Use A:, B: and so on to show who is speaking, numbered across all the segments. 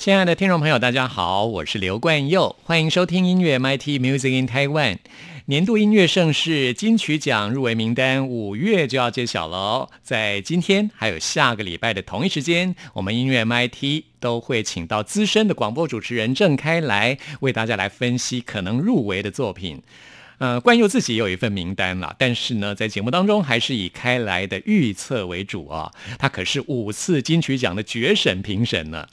A: 亲爱的听众朋友，大家好，我是刘冠佑，欢迎收听音乐 MIT Music in Taiwan 年度音乐盛事金曲奖入围名单，五月就要揭晓了。在今天还有下个礼拜的同一时间，我们音乐 MIT 都会请到资深的广播主持人郑开来为大家来分析可能入围的作品。呃，冠佑自己也有一份名单了，但是呢，在节目当中还是以开来的预测为主啊。他可是五次金曲奖的决审评审呢。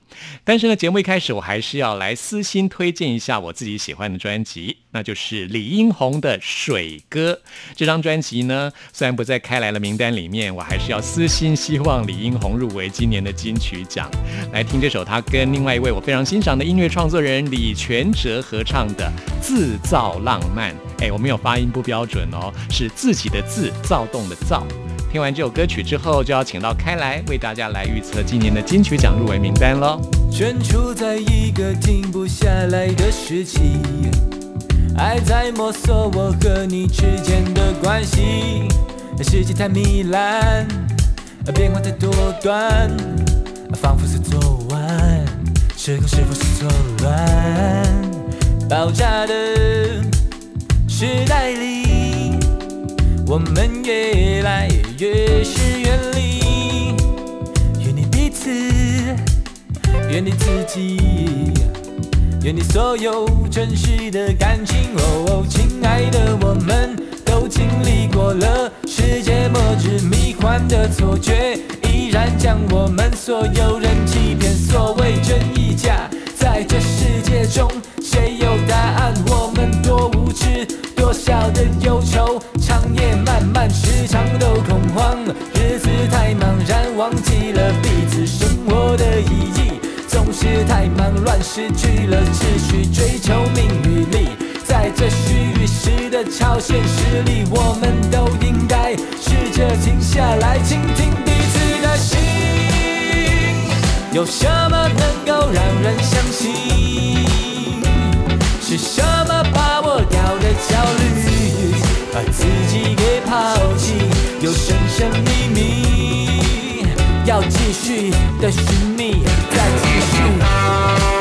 A: 但是呢，节目一开始我还是要来私心推荐一下我自己喜欢的专辑，那就是李英宏的《水歌》这张专辑呢。虽然不在开来的名单里面，我还是要私心希望李英宏入围今年的金曲奖。来听这首他跟另外一位我非常欣赏的音乐创作人李全哲合唱的《自造浪漫》。哎，我没有发音不标准哦，是自己的自，躁动的躁。听完这首歌曲之后，就要请到开来为大家来预测今年的金曲奖入围名单喽。
B: 身处在一个停不下来的时期，爱在摸索我和你之间的关系。世界太糜烂，变化太多端，仿佛是昨晚，时空是否是错乱？爆炸的。时代里，我们越来越是远离，远离彼此，远离自己，愿你所有真实的感情。哦哦，亲爱的，我们都经历过了世界末日迷幻的错觉，依然将我们所有人欺骗。所谓真亦假，在这世界中，谁有答案？我们多无知。多少的忧愁，长夜漫漫，时常都恐慌。日子太茫然，忘记了彼此生活的意义。太忙乱，失去了秩序，追求名与利。在这虚与实的超现实里，我们都应该试着停下来，倾听彼此的心。有什么能够让人相信？是什么把我掉的焦虑，把自己给抛弃？有神神秘秘，要继续的寻觅，再继续。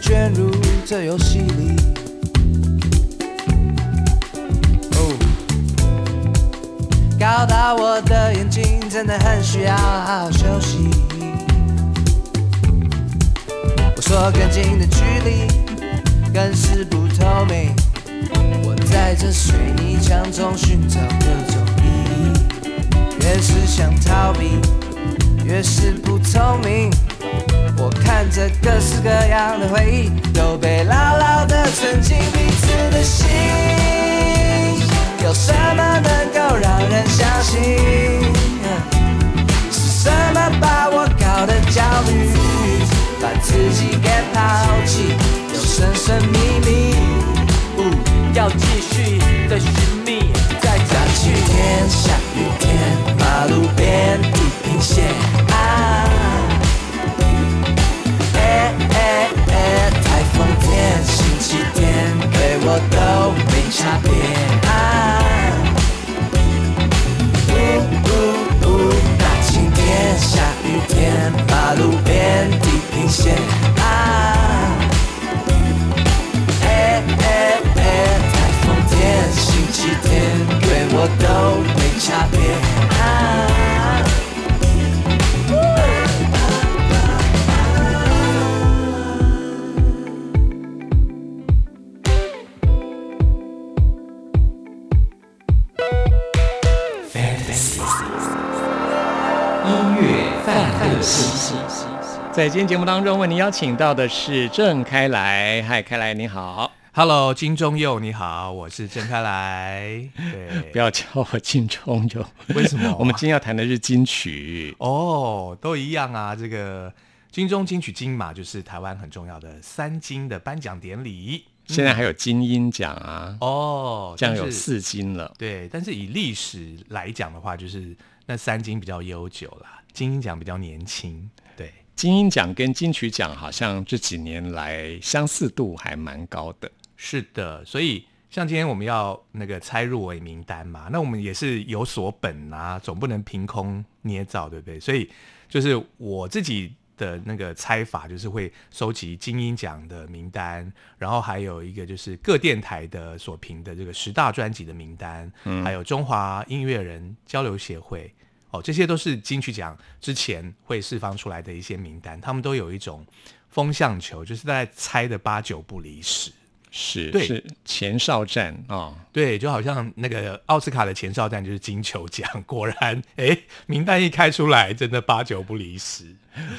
B: 卷入这游戏里，哦，搞到我的眼睛真的很需要好好休息。我说更近的距离更是不透明。我在这水泥墙中寻找各种意义，越是想逃避，越是不聪明。
C: 这各式各样的回忆，都被牢牢地存进彼此的心。有什么能够让人相信？是什么把我搞得焦虑？把自己给抛弃，有神神秘秘，要继续的寻觅。在下雨天，下雨天，马路边地平线啊，都没差别
A: 今天节目当中，为您邀请到的是郑开来。嗨，开来你好。
D: Hello，金钟佑，你好，我是郑开来。对，
A: 不要叫我金钟佑
D: 为什么
A: 我们今天要谈的是金曲。
D: 哦，都一样啊。这个金钟金曲金马就是台湾很重要的三金的颁奖典礼。
A: 现在还有金鹰奖啊，
D: 哦，
A: 这样有四金了。
D: 对，但是以历史来讲的话，就是那三金比较悠久啦，金鹰奖比较年轻。对，
A: 金鹰奖跟金曲奖好像这几年来相似度还蛮高的。
D: 是的，所以像今天我们要那个猜入围名单嘛，那我们也是有所本啊，总不能凭空捏造，对不对？所以就是我自己的那个猜法，就是会收集金鹰奖的名单，然后还有一个就是各电台的所评的这个十大专辑的名单，还有中华音乐人交流协会。哦，这些都是金曲奖之前会释放出来的一些名单，他们都有一种风向球，就是在猜的八九不离十。
A: 是，
D: 对
A: 是前哨战啊、
D: 对，就好像那个奥斯卡的前哨战就是金球奖，果然，哎，名单一开出来，真的八九不离十。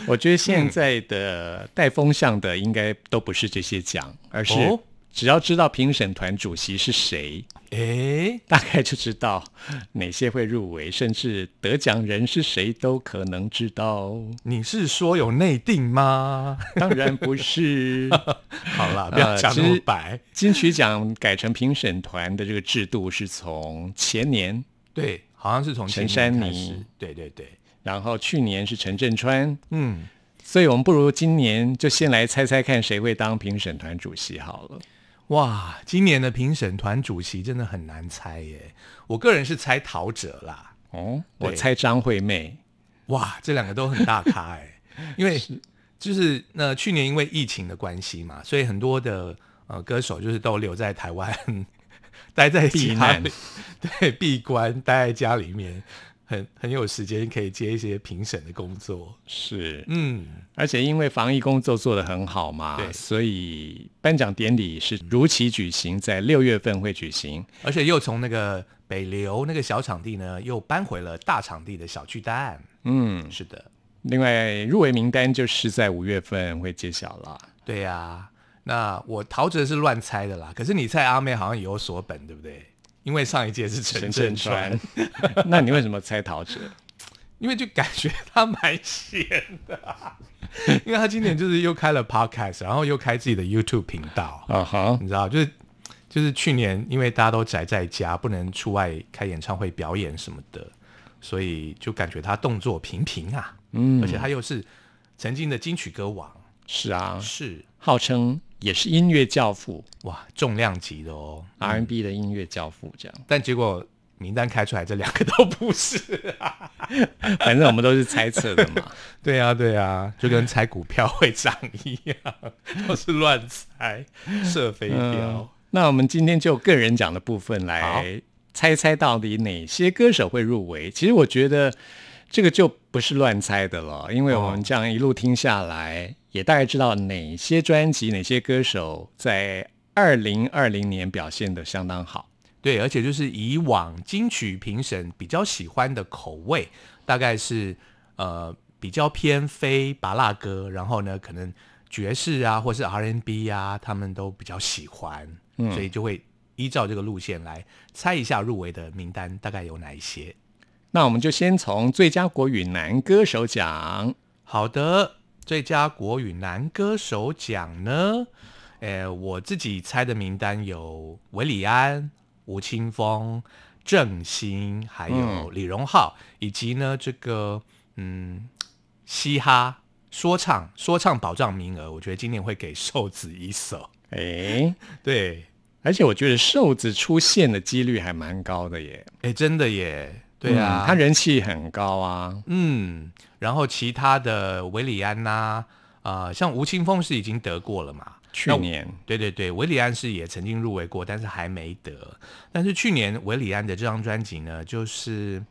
A: 我觉得现在的带风向的应该都不是这些奖，而是
D: 哦
A: 只要知道评审团主席是谁，
D: 哎，
A: 大概就知道哪些会入围，甚至得奖人是谁都可能知道。
D: 你是说有内定吗？
A: 当然不是。
D: 好啦，不要讲白。
A: 金曲奖改成评审团的这个制度是从前年，
D: 对，好像是从
A: 陈珊妮
D: 始。对对对，
A: 然后去年是陈振川，
D: 嗯，
A: 所以我们不如今年就先来猜猜看谁会当评审团主席好了。
D: 哇，今年的评审团主席真的很难猜耶。我个人是猜陶喆啦。
A: 哦，我猜张惠妹。
D: 哇，这两个都很大咖哎，因为就是那去年因为疫情的关系嘛，所以很多的呃歌手就是都留在台湾，待在家
A: 避难
D: 里，对，闭关待在家里面，很很有时间可以接一些评审的工作。
A: 是，
D: 嗯，
A: 而且因为防疫工作做得很好嘛，
D: 对
A: 所以颁奖典礼是如期举行，在六月份会举行。
D: 而且又从那个北流那个小场地呢，又搬回了大场地的小巨蛋。
A: 嗯，
D: 是的，
A: 另外入围名单就是在五月份会揭晓了。
D: 对呀、那我陶喆是乱猜的啦，可是你猜阿妹好像也有所本，对不对？因为上一届是陈振川，
A: 那你为什么猜陶喆？
D: 因为就感觉他蛮闲的。啊、因为他今年就是又开了 podcast，然后又开自己的 YouTube 频道，
A: 啊哈，
D: 你知道，就是就是去年因为大家都宅在家，不能出外开演唱会表演什么的，所以就感觉他动作频频啊，
A: 嗯。
D: 而且他又是曾经的金曲歌王，
A: 是啊，
D: 是。
A: 号称也是音乐教父
D: 哇重量级的哦
A: ，，R&B 的音乐教父这样。
D: 但结果名单开出来，这两个都不是。
A: 反正我们都是猜测的嘛。
D: 对啊，对啊，就跟猜股票会涨一样，都是乱猜，射飞镖。
A: 嗯那我们今天就个人奖的部分
D: 好
A: 来猜猜到底哪些歌手会入围。其实我觉得这个就不是乱猜的了，因为我们这样一路听下来，也大概知道哪些专辑、哪些歌手在二零二零年表现的相当好。
D: 对，而且就是以往金曲评审比较喜欢的口味，大概是呃比较偏非拔辣歌，然后呢，可能爵士啊，或是 R&B 啊，他们都比较喜欢，所以就会依照这个路线来猜一下入围的名单大概有哪一些。
A: 那我们就先从最佳国语男歌手奖。
D: 好的，最佳国语男歌手奖呢，诶，我自己猜的名单有韦礼安、吴青峰、郑兴，还有李荣浩，以及呢这个嗯嘻哈说唱说唱保障名额，我觉得今年会给瘦子一首。
A: 诶，
D: 对，
A: 而且我觉得瘦子出现的几率还蛮高的耶。
D: 诶，真的耶。对啊，
A: 他人气很高啊。
D: 嗯，然后其他的维里安呐，啊，像吴青峰是已经得过了嘛？
A: 去年，
D: 对对对，维里安是也曾经入围过，但是还没得。但是去年维里安的这张专辑呢，就是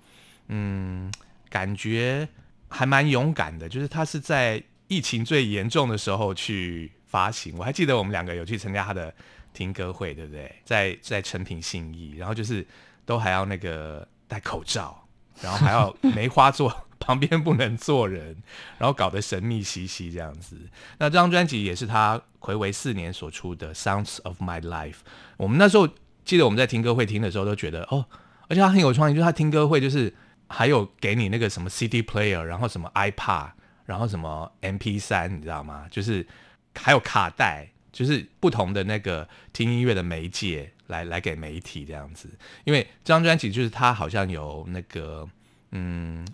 D: 嗯，感觉还蛮勇敢的，就是他是在疫情最严重的时候去发行。我还记得我们两个有去参加他的听歌会，对不对？在在成品信义，然后就是都还要那个。戴口罩，然后还要梅花座 旁边不能坐人，然后搞得神秘兮兮这样子。那这张专辑也是他暌违四年所出的《Sounds of My Life》。我们那时候记得我们在听歌会听的时候都觉得哦，而且他很有创意，就是他听歌会就是还有给你那个什么 CD player，然后什么 iPad，然后什么 MP 三，你知道吗？就是还有卡带，就是不同的那个听音乐的媒介。来来给媒体这样子，因为这张专辑就是他好像有那个嗯，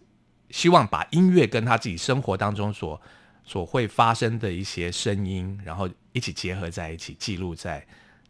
D: 希望把音乐跟他自己生活当中所所会发生的一些声音，然后一起结合在一起，记录在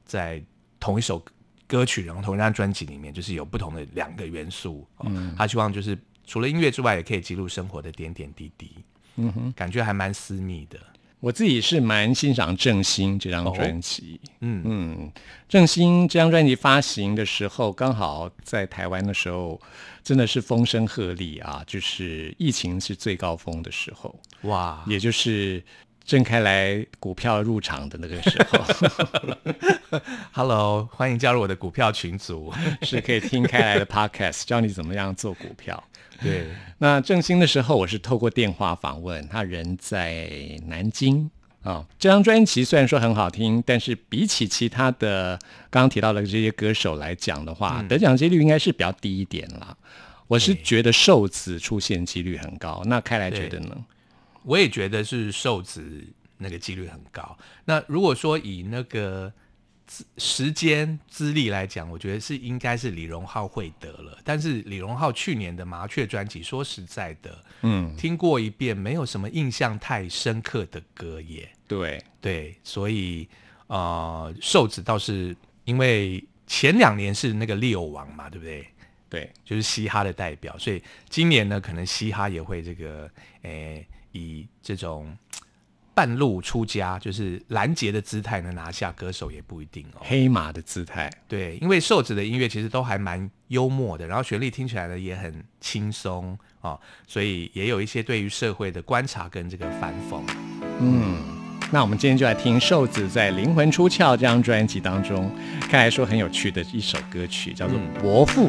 D: 在同一首歌曲，然后同一张专辑里面，就是有不同的两个元素。嗯，他希望就是除了音乐之外，也可以记录生活的点点滴滴。嗯哼，感觉还蛮私密的。
A: 我自己是蛮欣赏郑兴这张专辑，嗯。嗯，郑兴这张专辑发行的时候，刚好在台湾的时候，真的是风声鹤唳啊，就是疫情是最高峰的时候，哇，也就是郑开来股票入场的那个时候。
D: Hello，欢迎加入我的股票群组，
A: 是可以听开来的 Podcast，教你怎么样做股票。
D: 对，
A: 那正兴的时候，我是透过电话访问他，人在南京啊。这张专辑虽然说很好听，但是比起其他的刚刚提到的这些歌手来讲的话，得奖几率应该是比较低一点啦。我是觉得瘦子出现几率很高，那开来觉得呢？
D: 我也觉得是瘦子那个几率很高。那如果说以那个。时间资历来讲，我觉得是应该是李荣浩会得了。但是李荣浩去年的麻雀专辑，说实在的，嗯，听过一遍，没有什么印象太深刻的歌耶。
A: 对
D: 对，所以呃，瘦子倒是因为前两年是那个六王嘛，对不对？
A: 对，
D: 就是嘻哈的代表，所以今年呢，可能嘻哈也会这个，诶，以这种。半路出家，就是拦截的姿态呢，拿下歌手也不一定哦。
A: 黑马的姿态，
D: 对，因为瘦子的音乐其实都还蛮幽默的，然后旋律听起来呢也很轻松啊，所以也有一些对于社会的观察跟这个反讽。
A: 嗯，那我们今天就来听瘦子在《灵魂出窍》这张专辑当中，看来说很有趣的一首歌曲，叫做《伯父》。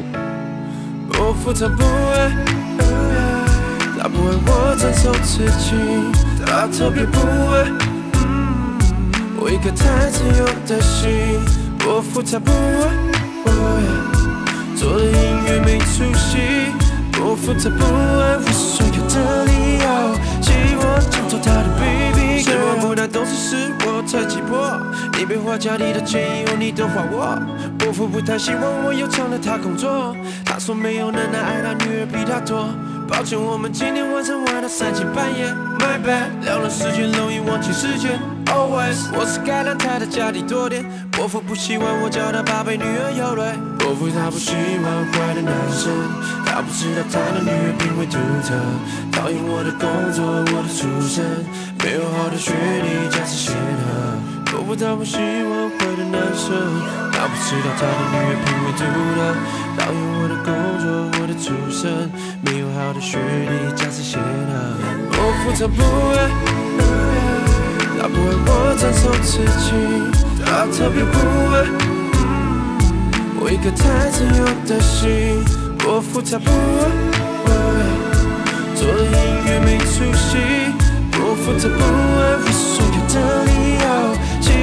A: 伯父他不爱，他不爱我承受自己。他特别不会，我一颗太自由的心，伯父他不会，做的音乐没出息，伯父他不爱我所有的理由，希望挣脱他的 baby，希望不太懂事是我太急迫，你别画家里的钱以后你都还我，伯父不太希望我又成了他工作，他说没有能耐爱他女儿比他多。抱歉，我们今天晚上玩到三更半夜。My bad，聊了时间容易忘记时间。Always，我是该让他的家里多点。伯父不喜欢我叫他宝贝，女儿有泪。伯父他不喜欢坏的男生，他不知道他的女儿品味独特。讨厌我的工作，我的出身，没有好的学历，家世显赫。伯父他不喜欢的男生，他不知道他的女儿品味独特。讨厌我的工作，我的出身，没有好的学历，家世显赫。伯父他不爱，他不爱我承受自己，他特别不爱我一颗太自由的心。伯父他不爱，做
E: 做音乐没出息，我负责不爱我所有的理由，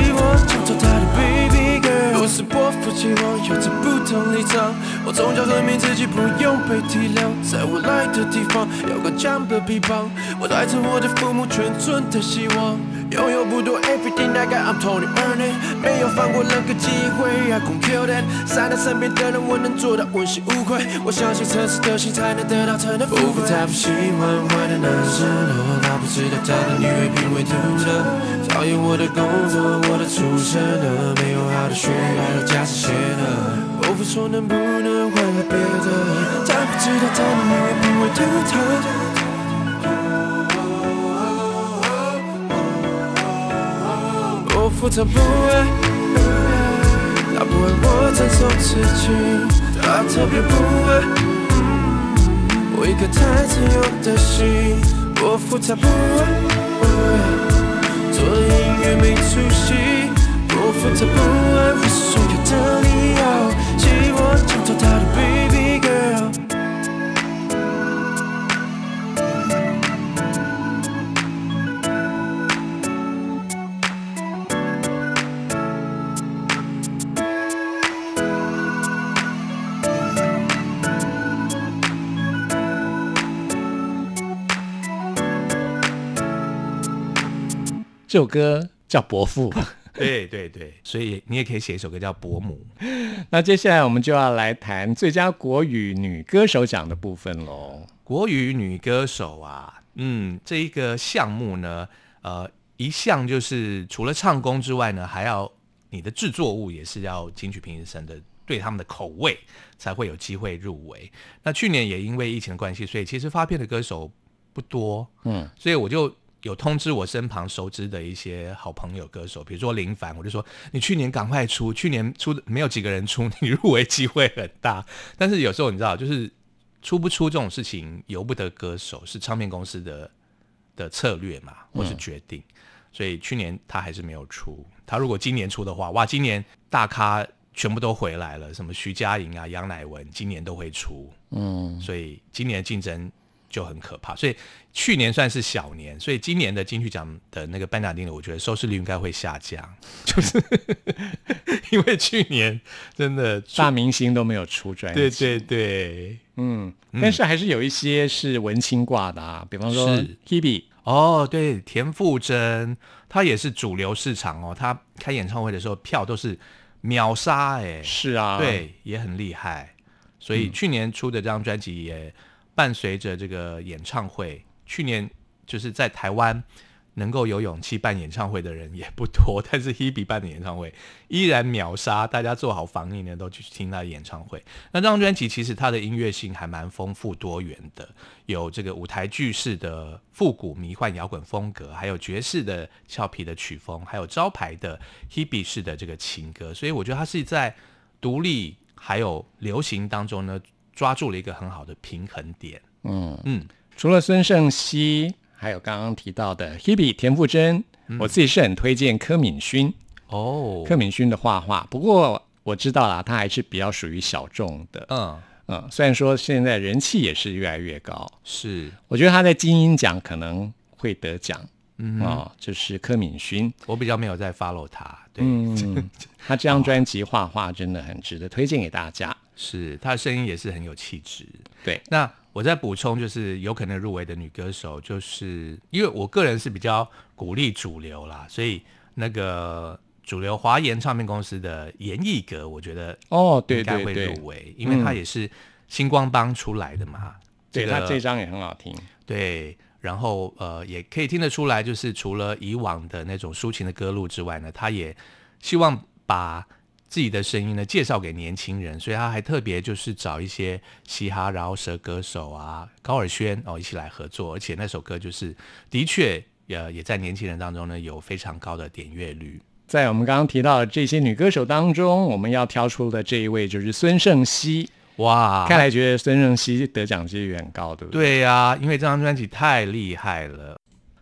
E: 希望抢走他的 baby girl。我是波夫期望有着不同立场，我从小证明自己不用被体谅，在我来的地方有个强的臂膀，我带着我的父母全村的希望。拥有不多，everything I got I'm Tony earning，没有放过任何机会，I gon' kill that。善待身边的人，我能做到问心无愧。我相信诚实的心才能得到真的富贵。太不喜欢坏的男生，他不知道他的女儿品味独特。我的工作，我的出身了，没有好的学历和家世显赫。我不说能不能换来别的，他不知道他的女儿品味独特。我负责不爱，他不爱我承受自己，他特别不爱我一颗太自由的心。我负责不爱，做音乐没出息。我负责不爱我所有的理由，希望抢走他的 baby girl。
A: 这首歌叫《伯父》。
D: 对对对，所以你也可以写一首歌叫《伯母》。
A: 那接下来我们就要来谈最佳国语女歌手奖的部分喽。
D: 国语女歌手啊，嗯，这一个项目呢，呃，一项就是除了唱功之外呢，还要你的制作物也是要金曲评审的对他们的口味才会有机会入围。那去年也因为疫情的关系，所以其实发片的歌手不多，
A: 嗯，
D: 所以我就有通知我身旁熟知的一些好朋友歌手，比如说林凡，我就说你去年赶快出，去年出的没有几个人出，你入围机会很大。但是有时候你知道，就是出不出这种事情由不得歌手，是唱片公司的的策略嘛，或是决定。所以去年他还是没有出。他如果今年出的话，哇，今年大咖全部都回来了，什么徐佳莹啊、杨乃文，今年都会出。
A: 嗯，
D: 所以今年的竞争就很可怕。所以去年算是小年，所以今年的金曲奖的那个颁奖典礼，我觉得收视率应该会下降，就是 因为去年真的
A: 大明星都没有出专辑。
D: 对对对，
A: 嗯，但是还是有一些是文青挂的啊，比方说
D: 是。
A: Hebe，
D: 哦，对，田馥甄，她也是主流市场哦，她开演唱会的时候票都是秒杀，哎，
A: 是啊，，
D: 对，也很厉害。所以去年出的这张专辑也伴随着这个演唱会，去年就是在台湾能够有勇气办演唱会的人也不多，但是 Hebe 办的演唱会依然秒杀，大家做好防疫呢都去听他的演唱会。那这张专辑其实它的音乐性还蛮丰富多元的，有这个舞台剧式的复古迷幻摇滚风格，还有爵士的俏皮的曲风，还有招牌的 Hebe 式的这个情歌，所以我觉得它是在独立还有流行当中呢，抓住了一个很好的平衡点。
A: 嗯
D: 嗯，
A: 除了孙胜熙，还有刚刚提到的 Hebe 田馥甄，我自己是很推荐柯敏勋。
D: 哦
A: 柯敏勋的画画，不过我知道啦，他还是比较属于小众的。
D: 嗯，
A: 嗯，虽然说现在人气也是越来越高，
D: 是
A: 我觉得他在金鹰奖可能会得奖。
D: 嗯
A: 哦，就是柯敏勋。
D: 我比较没有在 follow 他，对，
A: 嗯，他这张专辑画画真的很值得推荐给大家。
D: 是她的声音也是很有气质。
A: 对，
D: 那我再补充，就是有可能入围的女歌手，就是因为我个人是比较鼓励主流啦，所以那个主流华研唱片公司的严艺格，我觉得
A: 哦，对
D: 应该会
A: 对对
D: 入，围，因为他也是星光帮出来的嘛。个
A: 对他这张也很好听。
D: 对，然后呃，也可以听得出来，就是除了以往的那种抒情的歌路之外呢，他也希望把自己的声音呢介绍给年轻人，所以他还特别就是找一些嘻哈饶舌歌手啊，高尔宣哦一起来合作，而且那首歌就是的确呃也在年轻人当中呢有非常高的点阅率。
A: 在我们刚刚提到的这些女歌手当中，我们要挑出的这一位就是孙盛熙。
D: 哇，
A: 看来觉得孙盛熙得奖几率很高，对不对？
D: 对呀、因为这张专辑太厉害了。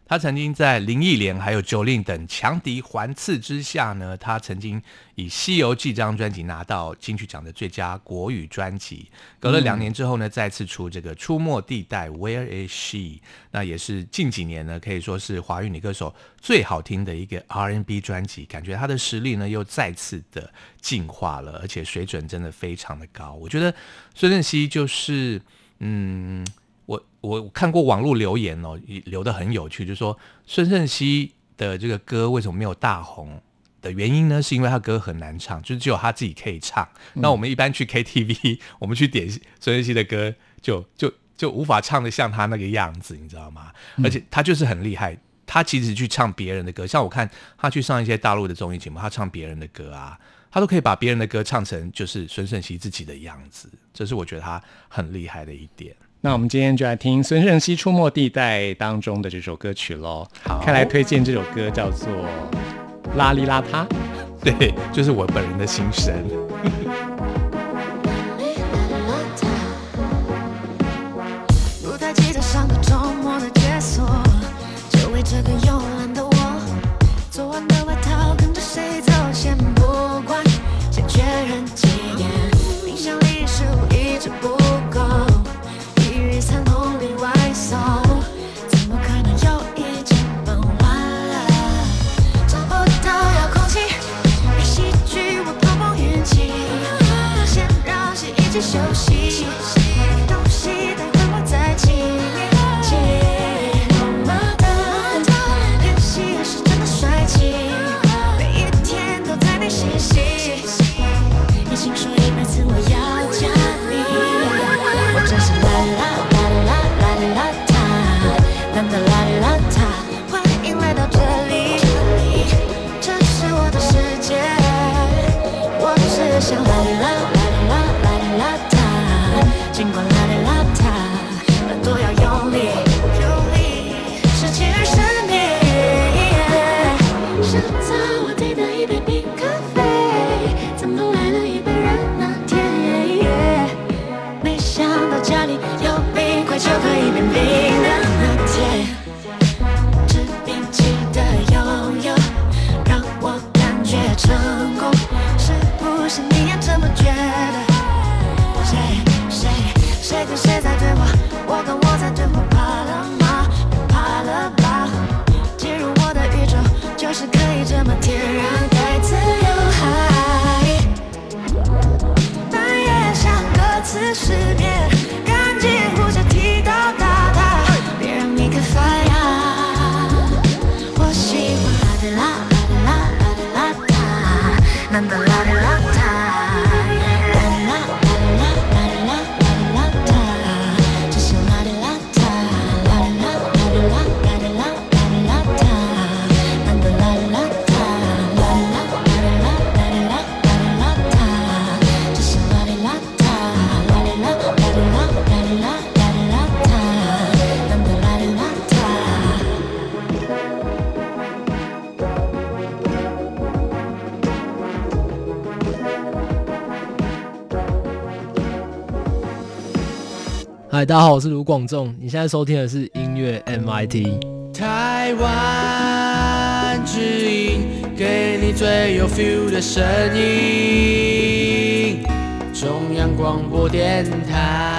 D: 他曾经在林忆莲还有九令等强敌环伺之下呢，他曾经以《西游记》这张专辑拿到金曲奖的最佳国语专辑。隔了两年之后呢，再次出这个《出没地带》（Where Is She），那也是近几年呢可以说是华语女歌手最好听的一个 R&B 专辑。感觉她的实力呢又再次的进化了，而且水准真的非常的高。我觉得孙正熙就是嗯。我我看过网络留言哦，留的很有趣，就说孙盛熙的这个歌为什么没有大红的原因呢？是因为他歌很难唱，就是只有他自己可以唱。那我们一般去 KTV，我们去点孙盛熙的歌，就就就无法唱的像他那个样子，你知道吗？而且他就是很厉害，他其实去唱别人的歌，像我看他去上一些大陆的综艺节目，他唱别人的歌啊，他都可以把别人的歌唱成就是孙盛熙自己的样子，这是我觉得他很厉害的一点。
A: 那我们今天就来听孙盛熙《出没地带》当中的这首歌曲喽。好看来推荐这首歌叫做《邋里邋遢》，
D: 对，就是我本人的心声。
F: 嗨，大家好，我是卢广仲。你现在收听的是音乐 MIT。台湾之音，给你最有 feel 的声音。中央广播电台。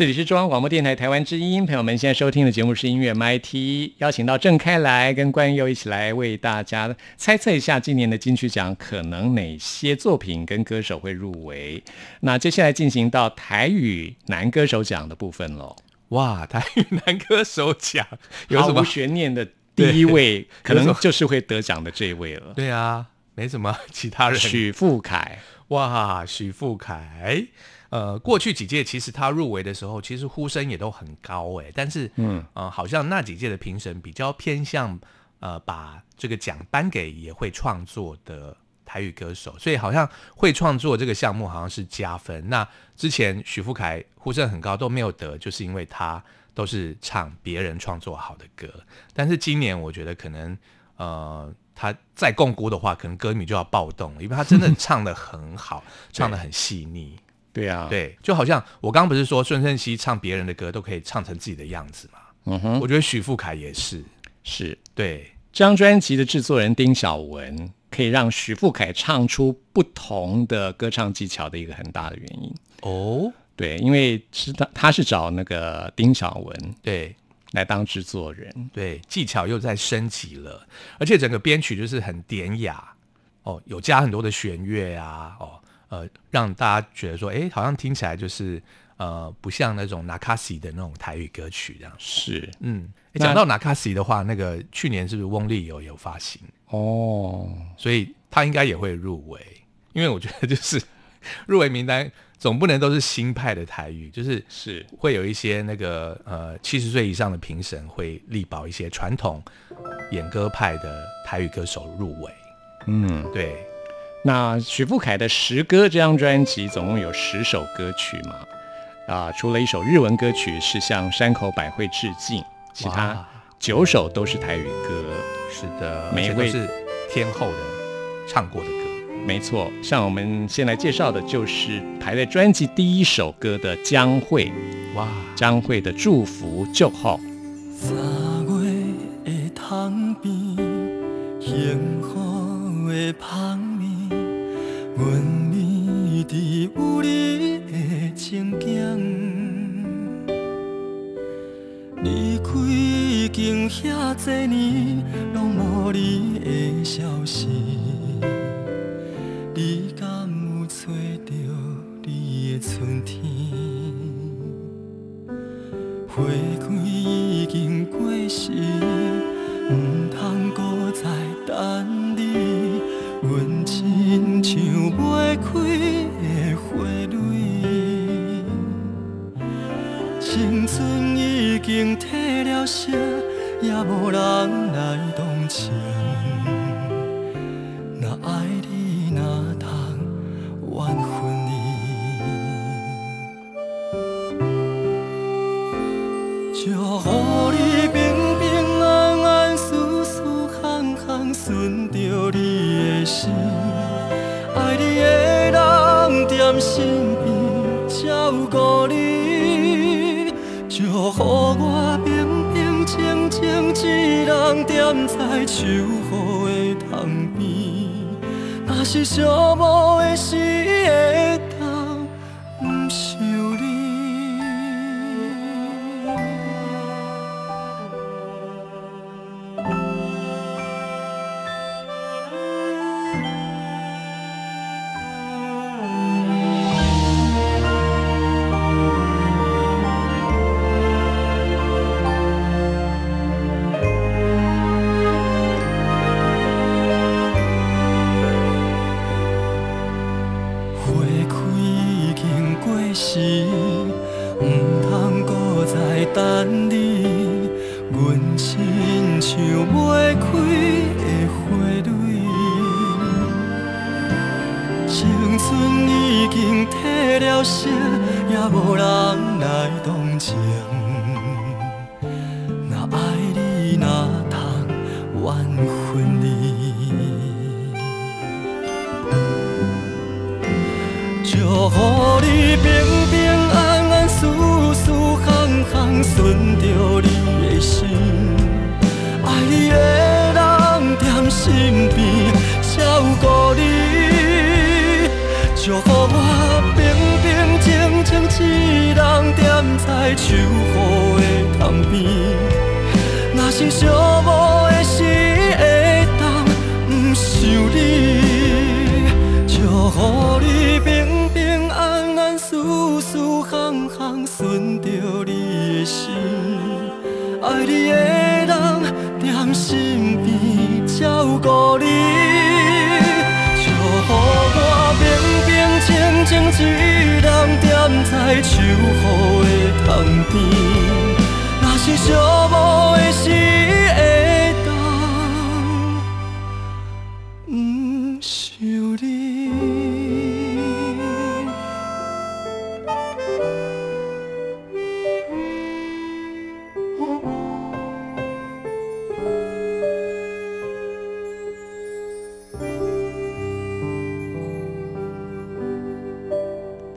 A: 这里是中央广播电台台湾之音，朋友们现在收听的节目是音乐 MT，邀请到郑开来跟关佑一起来为大家猜测一下今年的金曲奖可能哪些作品跟歌手会入围。那接下来进行到台语男歌手奖的部分喽。
D: 哇，台语男歌手奖
A: 有什么悬念的第一位，可能就是会得奖的这一位了。
D: 对啊，没什么其他人。
A: 许富凯，
D: 哇，许富凯。呃，过去几届其实他入围的时候，其实呼声也都很高哎，但是嗯呃，好像那几届的评审比较偏向呃把这个奖颁给也会创作的台语歌手，所以好像会创作这个项目好像是加分。那之前许富凯呼声很高都没有得，就是因为他都是唱别人创作好的歌，但是今年我觉得可能呃他再共估的话，可能歌迷就要暴动了，因为他真的 唱的很好，唱的很细腻。
A: 对啊，
D: 对，就好像我刚刚不是说孙盛熙唱别人的歌都可以唱成自己的样子嘛？
A: 嗯哼，
D: 我觉得许富凯也是，
A: 是。
D: 对，
A: 这张专辑的制作人丁晓文，可以让许富凯唱出不同的歌唱技巧的一个很大的原因。
D: 哦，
A: 对，因为是他他是找那个丁晓文
D: 对。
A: 来当制作人，
D: 对，技巧又在升级了，而且整个编曲就是很典雅。哦，有加很多的弦乐啊，哦，呃，让大家觉得说，哎，好像听起来就是呃，不像那种 Nakasi 的那种台语歌曲这样。
A: 是
D: 嗯，讲到纳卡西的话，那个去年是不是翁立友有发行？
A: 哦，
D: 所以他应该也会入围，因为我觉得就是 入围名单总不能都是新派的台语，就是
A: 是
D: 会有一些那个呃七十岁以上的评审会力保一些传统演歌派的台语歌手入围。
A: 嗯，
D: 对，
A: 那许富凯的《十歌》这张专辑总共有十首歌曲嘛？啊，除了一首日文歌曲是向山口百惠致敬，其他九首都是台语歌。
D: 是的，
A: 每一位
D: 是天后的唱过的歌。
A: 没错，像我们先来介绍的就是排在专辑第一首歌的江蕙，
D: 哇，
A: 江蕙的《祝福就好》。
G: 三月的塘边，幸福的阮绵伫有你的情景。离开已经遐多年，拢无你的消息。你敢有找到你的春天？花开已经过时，毋通搁再等。想袂开的花蕊，青春已经褪了色，也无人来同情。青春已经褪了色，也无人来同情。若爱你，哪通怨恨你？祝福你平平安安、舒舒康康，顺着你的心。爱你的人踮身祝福我平平静静一人踮在秋雨的窗边。若是寂寞的时会当不想你，祝福你平平安安、舒舒康康，顺着你的心。爱你的人在身边照顾你，平静静一人踮在秋雨的窗边。那是寂寞的时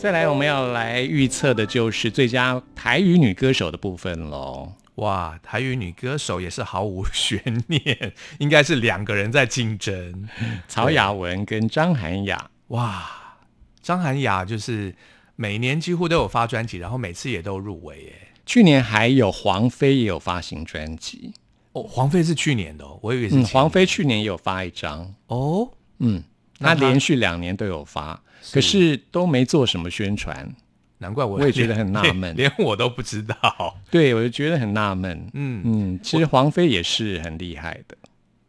A: 再来，我们要来预测的就是最佳台语女歌手的部分喽。
D: 哇，台语女歌手也是毫无悬念，应该是两个人在竞争，
A: 曹雅文跟张涵雅。
D: 哇，张涵雅就是每年几乎都有发专辑，然后每次也都入围耶。
A: 去年还有黄飞也有发行专辑
D: 哦，黄飞是去年的，我以为是、
A: 嗯、黄飞去年也有发一张
D: 哦，
A: 嗯，他连续两年都有发。可是都没做什么宣传，
D: 难怪我
A: 我也觉得很纳闷，
D: 连我都不知道。
A: 对，我就觉得很纳闷。嗯嗯，其实黄飞也是很厉害的。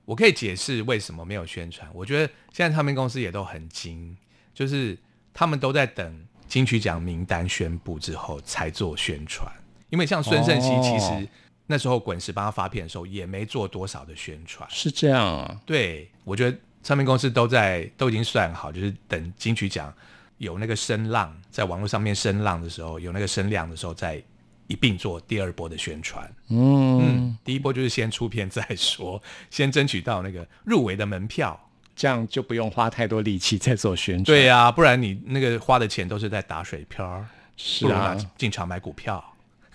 D: 我可以解释为什么没有宣传。我觉得现在唱片公司也都很精，就是他们都在等金曲奖名单宣布之后才做宣传。因为像孙盛熙，其实那时候滚石帮他发片的时候也没做多少的宣传。
A: 是这样啊？
D: 对，我觉得。唱片公司都在都已经算好，就是等金曲奖有那个声浪，在网络上面声浪的时候，有那个声量的时候，再一并做第二波的宣传。嗯嗯，第一波就是先出片再说，先争取到那个入围的门票，
A: 这样就不用花太多力气在做宣传。
D: 对呀，不然你那个花的钱都是在打水漂。
A: 是啊，
D: 进场买股票。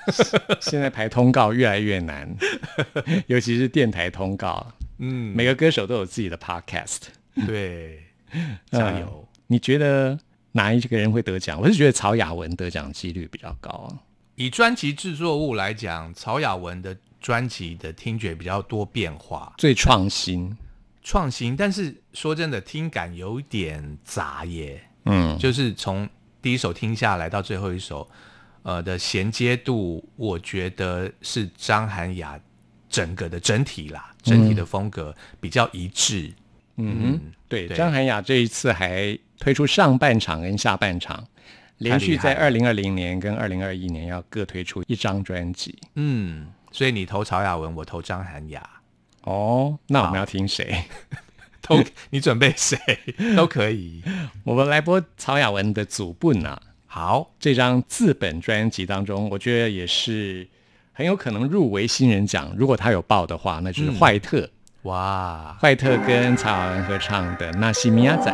A: 现在排通告越来越难，尤其是电台通告。嗯，每个歌手都有自己的 podcast。
D: 对，加油！
A: 你觉得哪一个人会得奖？我是觉得曹雅文得奖几率比较高啊。
D: 以专辑制作物来讲，曹雅文的专辑的听觉比较多变化，
A: 最创新，
D: 创新。但是说真的，听感有点杂耶。嗯，就是从第一首听下来到最后一首，呃的衔接度，我觉得是张涵雅。整个的整体啦，整体的风格比较一致。
A: 嗯，对，张涵雅这一次还推出上半场跟下半场，连续在二零二零年跟二零二一年要各推出一张专辑。
D: 嗯，所以你投曹雅文，我投张涵雅。
A: 哦，那我们要听谁？
D: 都你准备谁 都可以。
A: 我们来播曹雅文的《祖布呐》。
D: 好，
A: 这张自本专辑当中，我觉得也是。很有可能入围新人奖，如果他有报的话，那就是坏特。
D: 哇，
A: 坏特跟曹雅文合唱的《纳西米亚仔》。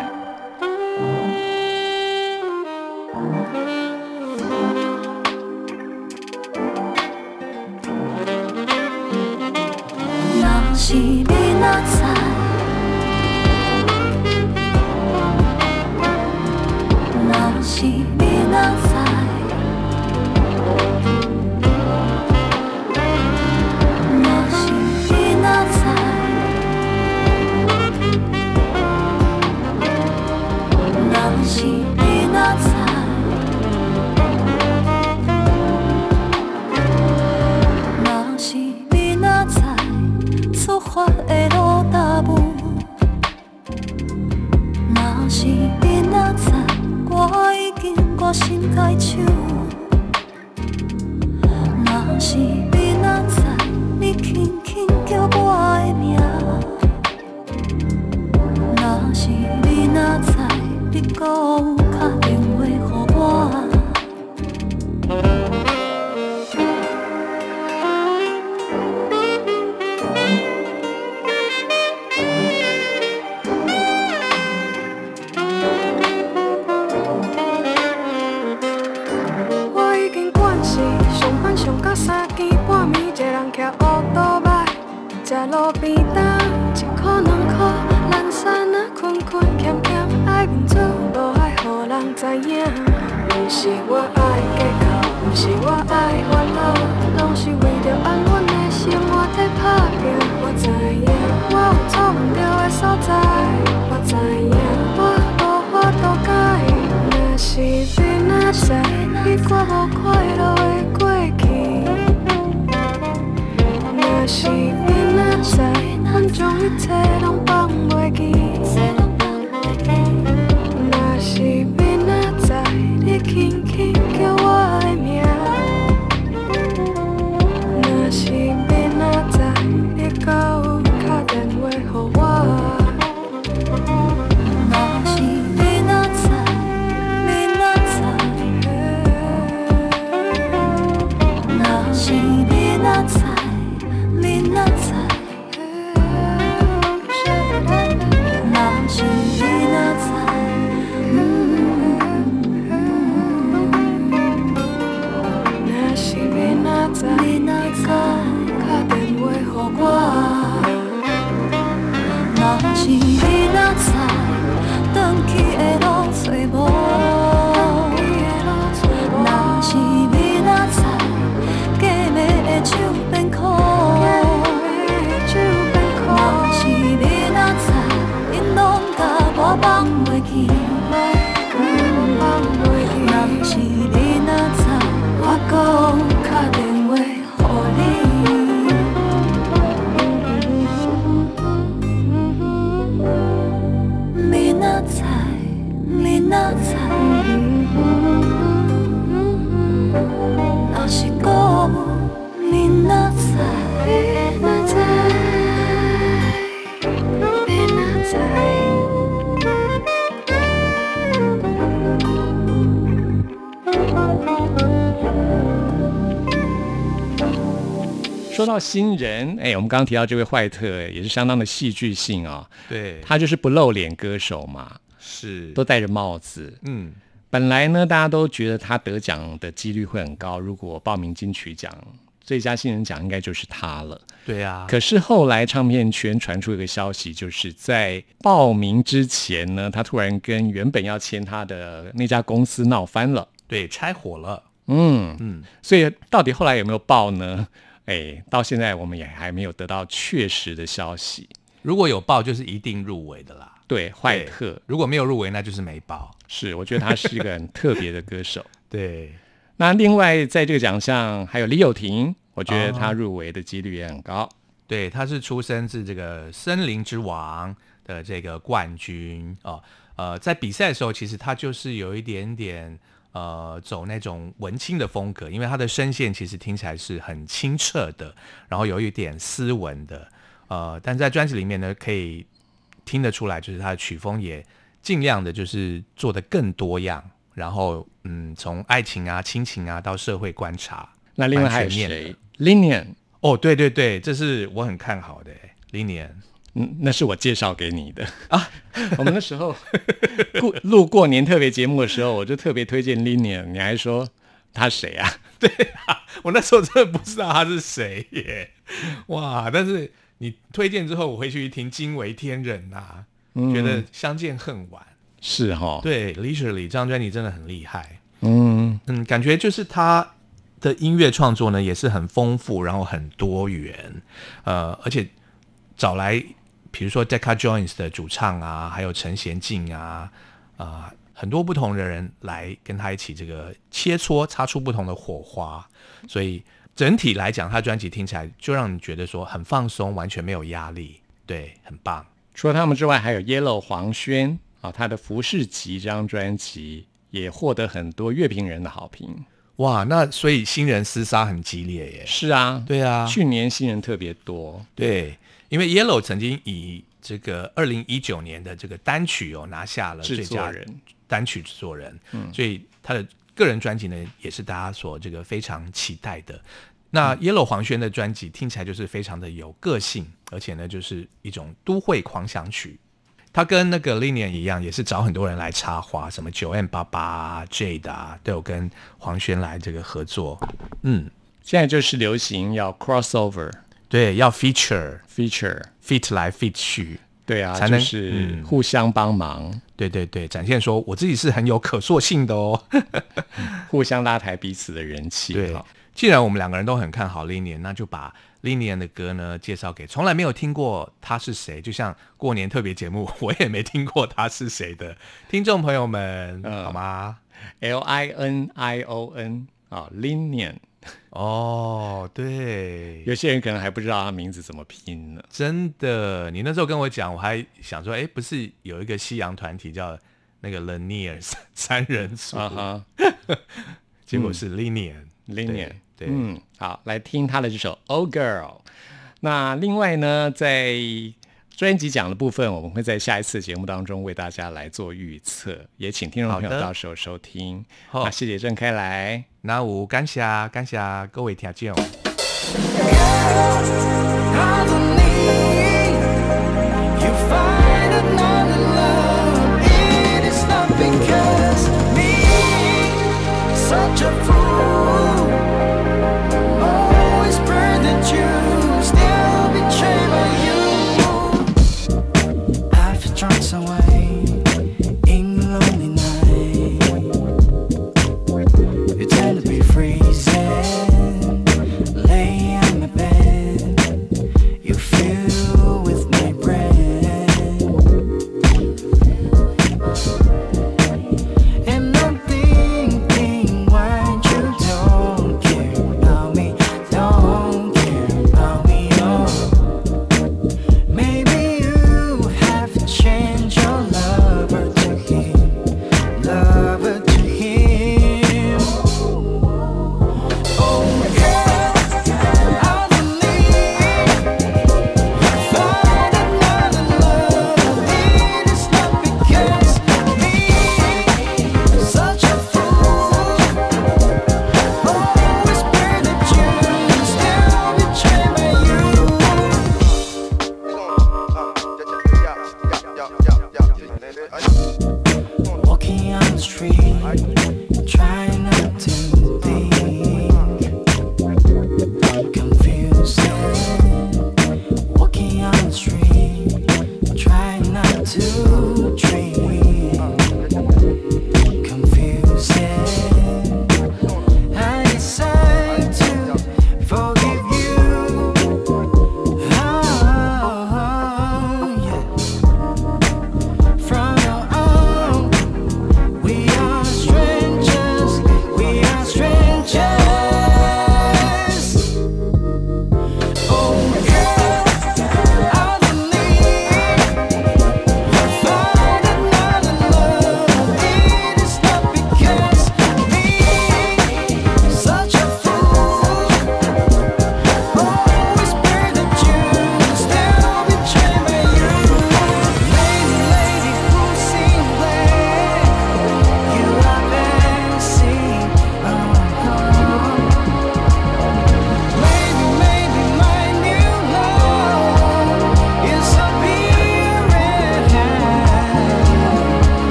A: 那西米亚仔，那西米心该唱。
H: 若是比那早，你轻轻叫我的名。若是比那早，你搁有？
I: 摆我路，拢是为着安稳的生活在打拼。我知影，我有做唔
A: 到
I: 的所在。我知影，我无法度改。若是变啊在，我无快乐的过去。若是变啊在，难将一切拢。
A: 新人，哎，我们刚刚提到这位坏特，也是相当的戏剧性啊、
D: 对，
A: 他就是不露脸歌手嘛，
D: 是
A: 都戴着帽子。
D: 嗯，
A: 本来呢，大家都觉得他得奖的几率会很高，如果报名金曲奖最佳新人奖，应该就是他了。
D: 对啊，
A: 可是后来唱片圈传出一个消息，就是在报名之前呢，他突然跟原本要签他的那家公司闹翻了。
D: 对，拆伙了。
A: 嗯
D: 嗯，
A: 所以到底后来有没有报呢？哎，到现在我们也还没有得到确实的消息。
D: 如果有报，就是一定入围的啦。
A: 对，坏
D: 对
A: 特
D: 如果没有入围，那就是没报。
A: 是，我觉得他是一个很特别的歌手。
D: 对，
A: 那另外在这个奖项还有李友廷，我觉得
D: 哦
A: 他入围的几率也很高。
D: 对，他是出生自这个森林之王的这个冠军哦。呃，在比赛的时候，其实他就是有一点点呃走那种文青的风格，因为他的声线其实听起来是很清澈的，然后有一点斯文的。呃，但在专辑里面呢，可以听得出来，就是他的曲风也尽量的就是做的更多样，然后嗯，从爱情啊、亲情啊到社会观察。
A: 那另外还有
D: 蛮全面的
A: 谁？Linian，
D: 哦，对对对，这是我很看好的零年。
A: 嗯，那是我介绍给你的啊。我们那时候 过录过年特别节目的时候，我就特别推荐 Linian，你还说他谁啊？
D: 对啊我那时候真的不知道他是谁耶，哇！但是你推荐之后，我回去一听，惊为天人呐、觉得相见恨晚。
A: 是哈，
D: 对，Leisurely 这张专辑真的很厉害，
A: 嗯，
D: 嗯，感觉就是他的音乐创作呢也是很丰富，然后很多元，呃，而且找来比如说 Decca Jones 的主唱啊，还有陈贤进啊，啊、很多不同的人来跟他一起这个切磋，擦出不同的火花，所以整体来讲，他专辑听起来就让你觉得说很放松，完全没有压力，对，很棒。
A: 除了他们之外，还有 Yellow 黄轩啊，他的《服饰集》这张专辑也获得很多乐评人的好评。
D: 哇，那所以新人厮杀很激烈耶。
A: 是啊，
D: 对啊，
A: 去年新人特别多。
D: 对，因为 Yellow 曾经以这个二零一九年的这个单曲哦拿下了最佳
A: 人
D: 单曲制作人，嗯，所以他的个人专辑呢也是大家所这个非常期待的。那 Yellow 黄轩的专辑听起来就是非常的有个性，而且呢就是一种都会狂想曲。他跟那个 Linian 一样，也是找很多人来插花，什么九 M 八八啊、Jade 啊，都有跟黄轩来这个合作。嗯，
A: 现在就是流行要 crossover
D: 对，要 feature feature，fit 来 fit 去，
A: 对啊，
D: 才能
A: 就是
D: 嗯
A: 互相帮忙，
D: 对对对，展现说我自己是很有可塑性的哦。
A: 互相拉抬彼此的人气。
D: 对，既然我们两个人都很看好 Linian，那就把 Linian 的歌呢介绍给从来没有听过他是谁，就像过年特别节目，我也没听过他是谁的听众朋友们，
A: 嗯
D: 好吗
A: ？L I N I O N 啊，Linian，
D: 哦，对，
A: 有些人可能还不知道他名字怎么拼呢。
D: 真的，你那时候跟我讲，我还想说，哎，不是有一个西洋团体叫那个 Lanier 三 三人组，
A: 啊哈
D: 结果是。，Linian，对，
A: 嗯，好，来听他的这首《Old Girl》。那另外呢，在专辑奖的部分，我们会在下一次节目当中为大家来做预测，也请听众朋友到时候收听。
D: 好
A: 那谢谢郑开来。
D: 那我感谢感谢各位听众。
G: You find another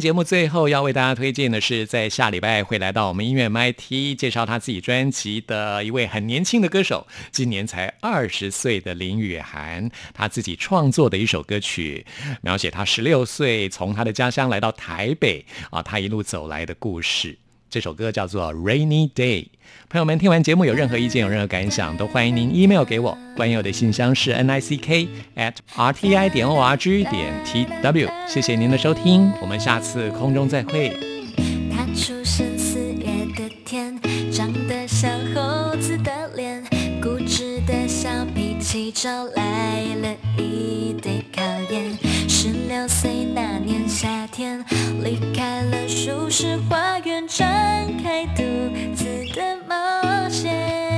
A: 节目最后要为大家推荐的是，在下礼拜会来到我们音乐 MIT 介绍他自己专辑的一位很年轻的歌手，今年才二十岁的林雨涵，他自己创作的一首歌曲，描写他十六岁从他的家乡来到台北啊，他一路走来的故事。这首歌叫做《Rainy Day》。朋友们，听完节目有任何意见、有任何感想，都欢迎您 email 给我。关于我的信箱是 n i c k at r t i 点 o r g 点 t w。谢谢您的收听，我们下次空中再会。
J: 他出生四月的天，长得像猴子的脸，固执的小脾气招来了一堆考验。十六岁那年夏天，离开了舒适花园，展开独自的冒险。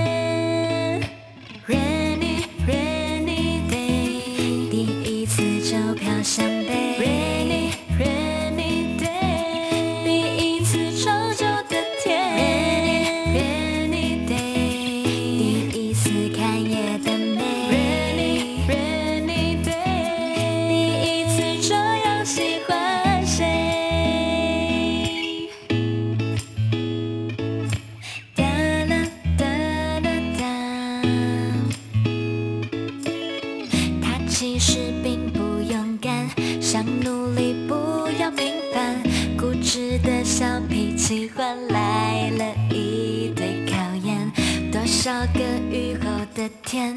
J: 个雨后的天，